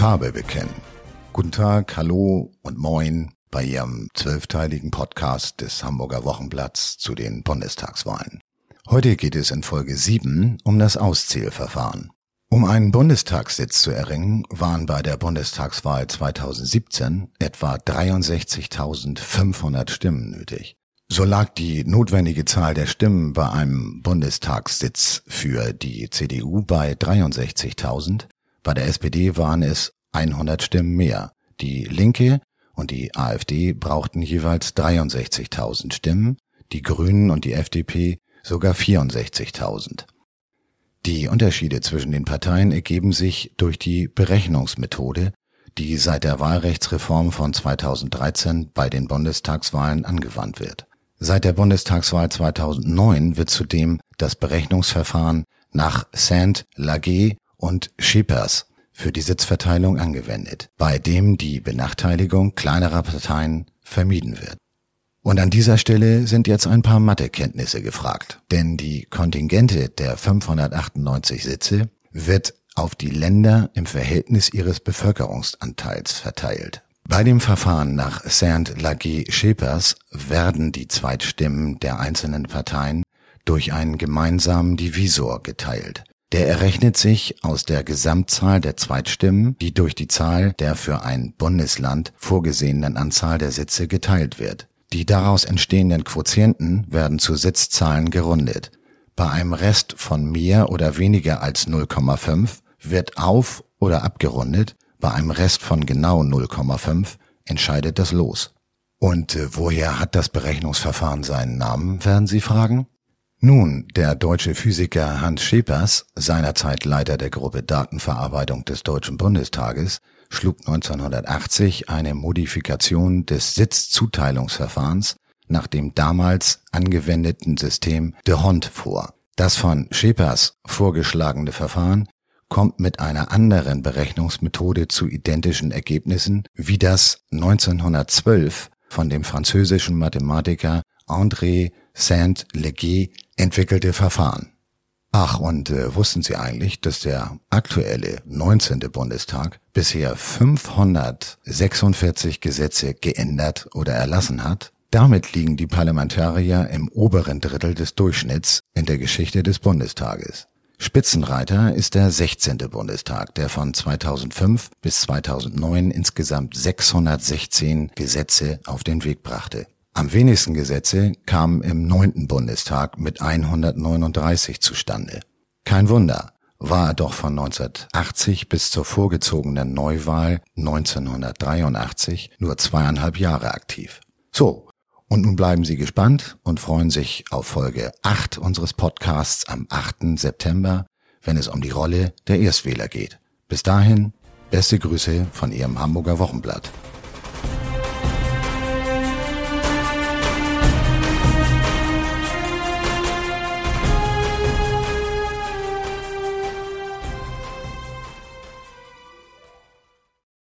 Farbe bekennen. Guten Tag, hallo und moin bei Ihrem zwölfteiligen Podcast des Hamburger Wochenblatts zu den Bundestagswahlen. Heute geht es in Folge 7 um das Auszählverfahren. Um einen Bundestagssitz zu erringen, waren bei der Bundestagswahl 2017 etwa 63.500 Stimmen nötig. So lag die notwendige Zahl der Stimmen bei einem Bundestagssitz für die CDU bei 63.000, bei der SPD waren es 100 Stimmen mehr. Die Linke und die AfD brauchten jeweils 63.000 Stimmen, die Grünen und die FDP sogar 64.000. Die Unterschiede zwischen den Parteien ergeben sich durch die Berechnungsmethode, die seit der Wahlrechtsreform von 2013 bei den Bundestagswahlen angewandt wird. Seit der Bundestagswahl 2009 wird zudem das Berechnungsverfahren nach Saint Laguet und Schippers für die Sitzverteilung angewendet, bei dem die Benachteiligung kleinerer Parteien vermieden wird. Und an dieser Stelle sind jetzt ein paar Mathekenntnisse gefragt, denn die Kontingente der 598 Sitze wird auf die Länder im Verhältnis ihres Bevölkerungsanteils verteilt. Bei dem Verfahren nach Saint-Laguet-Schepers werden die Zweitstimmen der einzelnen Parteien durch einen gemeinsamen Divisor geteilt. Der errechnet sich aus der Gesamtzahl der Zweitstimmen, die durch die Zahl der für ein Bundesland vorgesehenen Anzahl der Sitze geteilt wird. Die daraus entstehenden Quotienten werden zu Sitzzahlen gerundet. Bei einem Rest von mehr oder weniger als 0,5 wird auf oder abgerundet bei einem Rest von genau 0,5 entscheidet das Los. Und äh, woher hat das Berechnungsverfahren seinen Namen, werden Sie fragen? Nun, der deutsche Physiker Hans Schepers, seinerzeit Leiter der Gruppe Datenverarbeitung des Deutschen Bundestages, schlug 1980 eine Modifikation des Sitzzuteilungsverfahrens nach dem damals angewendeten System de Hond vor. Das von Schepers vorgeschlagene Verfahren kommt mit einer anderen Berechnungsmethode zu identischen Ergebnissen wie das 1912 von dem französischen Mathematiker André Saint-Leger entwickelte Verfahren. Ach, und äh, wussten Sie eigentlich, dass der aktuelle 19. Bundestag bisher 546 Gesetze geändert oder erlassen hat? Damit liegen die Parlamentarier im oberen Drittel des Durchschnitts in der Geschichte des Bundestages. Spitzenreiter ist der 16. Bundestag, der von 2005 bis 2009 insgesamt 616 Gesetze auf den Weg brachte. Am wenigsten Gesetze kamen im 9. Bundestag mit 139 zustande. Kein Wunder, war er doch von 1980 bis zur vorgezogenen Neuwahl 1983 nur zweieinhalb Jahre aktiv. So, und nun bleiben Sie gespannt und freuen sich auf Folge 8 unseres Podcasts am 8. September, wenn es um die Rolle der Erstwähler geht. Bis dahin, beste Grüße von Ihrem Hamburger Wochenblatt.